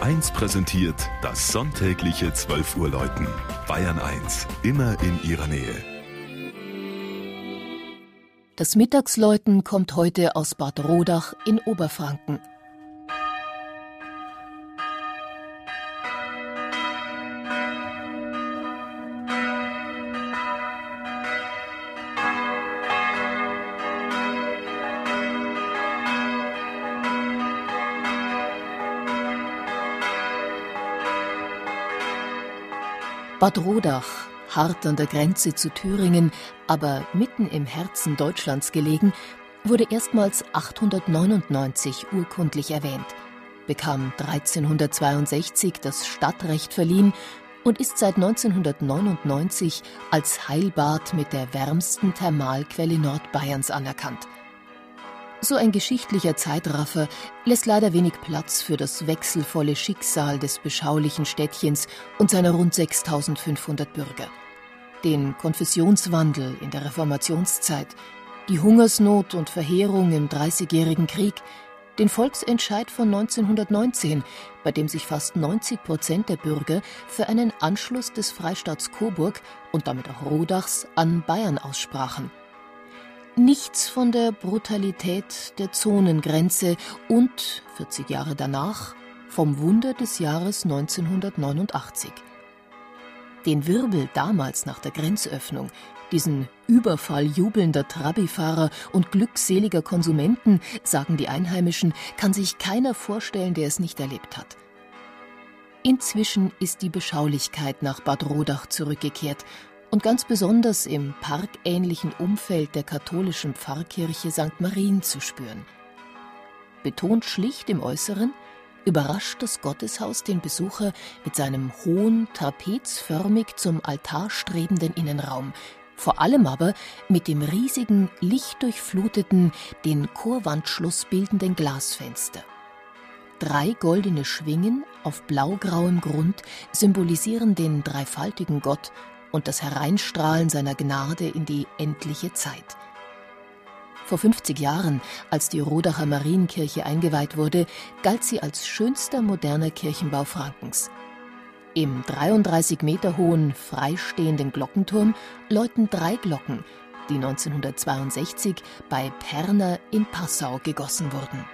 1 präsentiert das sonntägliche 12 Uhr Läuten. Bayern 1, immer in ihrer Nähe. Das Mittagsläuten kommt heute aus Bad Rodach in Oberfranken. Bad Rodach, hart an der Grenze zu Thüringen, aber mitten im Herzen Deutschlands gelegen, wurde erstmals 899 urkundlich erwähnt, bekam 1362 das Stadtrecht verliehen und ist seit 1999 als Heilbad mit der wärmsten Thermalquelle Nordbayerns anerkannt. So ein geschichtlicher Zeitraffer lässt leider wenig Platz für das wechselvolle Schicksal des beschaulichen Städtchens und seiner rund 6500 Bürger. Den Konfessionswandel in der Reformationszeit, die Hungersnot und Verheerung im Dreißigjährigen Krieg, den Volksentscheid von 1919, bei dem sich fast 90 Prozent der Bürger für einen Anschluss des Freistaats Coburg und damit auch Rodachs an Bayern aussprachen – Nichts von der Brutalität der Zonengrenze und, 40 Jahre danach, vom Wunder des Jahres 1989. Den Wirbel damals nach der Grenzöffnung, diesen Überfall jubelnder Trabifahrer und glückseliger Konsumenten, sagen die Einheimischen, kann sich keiner vorstellen, der es nicht erlebt hat. Inzwischen ist die Beschaulichkeit nach Bad Rodach zurückgekehrt und ganz besonders im parkähnlichen Umfeld der katholischen Pfarrkirche St. Marien zu spüren. Betont schlicht im Äußeren, überrascht das Gotteshaus den Besucher mit seinem hohen, trapezförmig zum Altar strebenden Innenraum, vor allem aber mit dem riesigen, lichtdurchfluteten, den Chorwandschluss bildenden Glasfenster. Drei goldene Schwingen auf blaugrauem Grund symbolisieren den dreifaltigen Gott und das Hereinstrahlen seiner Gnade in die endliche Zeit. Vor 50 Jahren, als die Rodacher Marienkirche eingeweiht wurde, galt sie als schönster moderner Kirchenbau Frankens. Im 33 Meter hohen, freistehenden Glockenturm läuten drei Glocken, die 1962 bei Perner in Passau gegossen wurden.